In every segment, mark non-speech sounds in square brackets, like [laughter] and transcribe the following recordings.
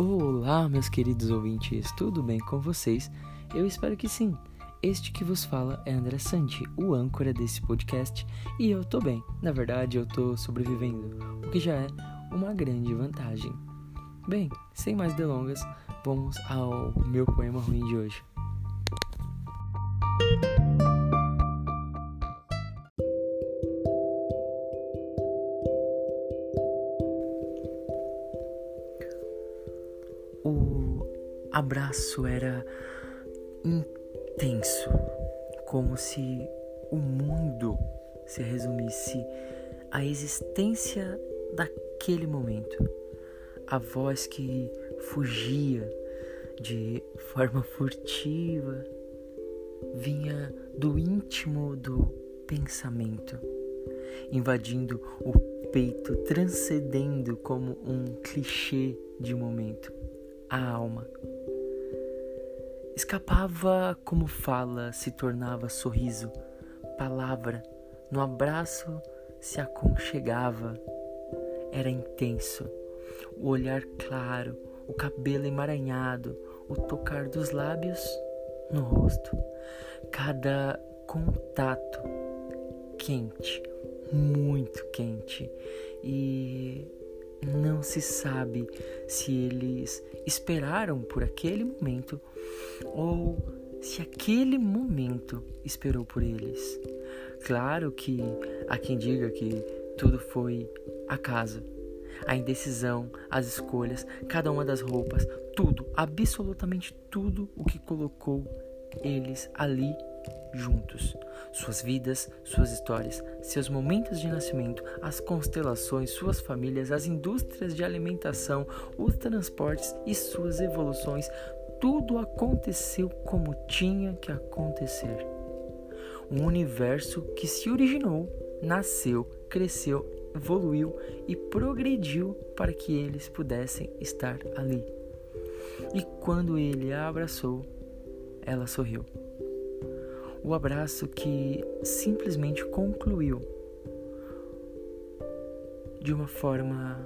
Olá, meus queridos ouvintes, tudo bem com vocês? Eu espero que sim. Este que vos fala é André Santi, o âncora desse podcast, e eu tô bem. Na verdade, eu tô sobrevivendo, o que já é uma grande vantagem. Bem, sem mais delongas, vamos ao meu poema ruim de hoje. O abraço era intenso, como se o mundo se resumisse à existência daquele momento. A voz que fugia de forma furtiva vinha do íntimo do pensamento, invadindo o peito, transcendendo como um clichê de momento a alma. Escapava como fala, se tornava sorriso, palavra, no abraço se aconchegava. Era intenso, o olhar claro, o cabelo emaranhado, o tocar dos lábios no rosto. Cada contato quente, muito quente e não se sabe se eles esperaram por aquele momento ou se aquele momento esperou por eles. Claro que há quem diga que tudo foi acaso. A indecisão, as escolhas, cada uma das roupas, tudo, absolutamente tudo o que colocou eles ali juntos. Suas vidas, suas histórias, seus momentos de nascimento, as constelações, suas famílias, as indústrias de alimentação, os transportes e suas evoluções, tudo aconteceu como tinha que acontecer. Um universo que se originou, nasceu, cresceu, evoluiu e progrediu para que eles pudessem estar ali. E quando ele a abraçou, ela sorriu o abraço que simplesmente concluiu de uma forma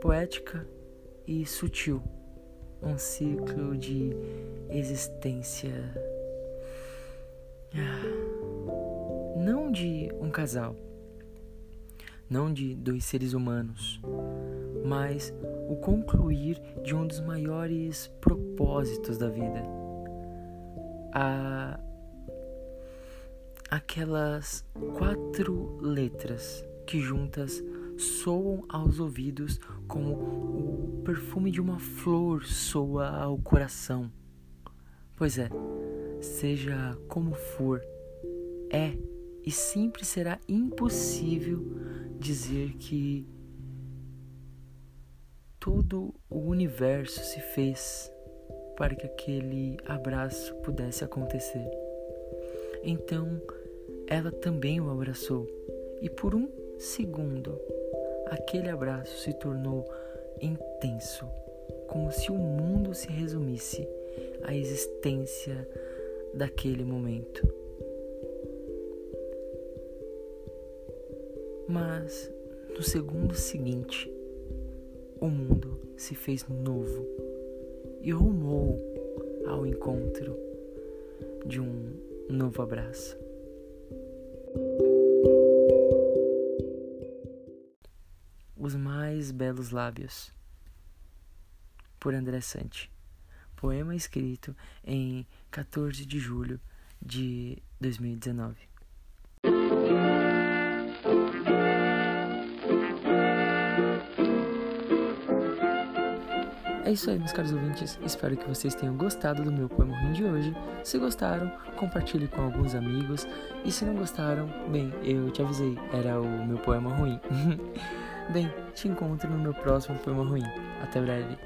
poética e sutil um ciclo de existência ah, não de um casal, não de dois seres humanos, mas o concluir de um dos maiores propósitos da vida a aquelas quatro letras que juntas soam aos ouvidos como o perfume de uma flor soa ao coração. Pois é, seja como for, é e sempre será impossível dizer que todo o universo se fez para que aquele abraço pudesse acontecer. Então ela também o abraçou, e por um segundo aquele abraço se tornou intenso, como se o mundo se resumisse à existência daquele momento. Mas no segundo seguinte, o mundo se fez novo e rumou ao encontro de um novo abraço. Os mais belos lábios, por André Sante. Poema escrito em 14 de julho de 2019. É isso aí, meus caros ouvintes. Espero que vocês tenham gostado do meu poema ruim de hoje. Se gostaram, compartilhe com alguns amigos. E se não gostaram, bem, eu te avisei, era o meu poema ruim. [laughs] bem, te encontro no meu próximo poema ruim. Até breve.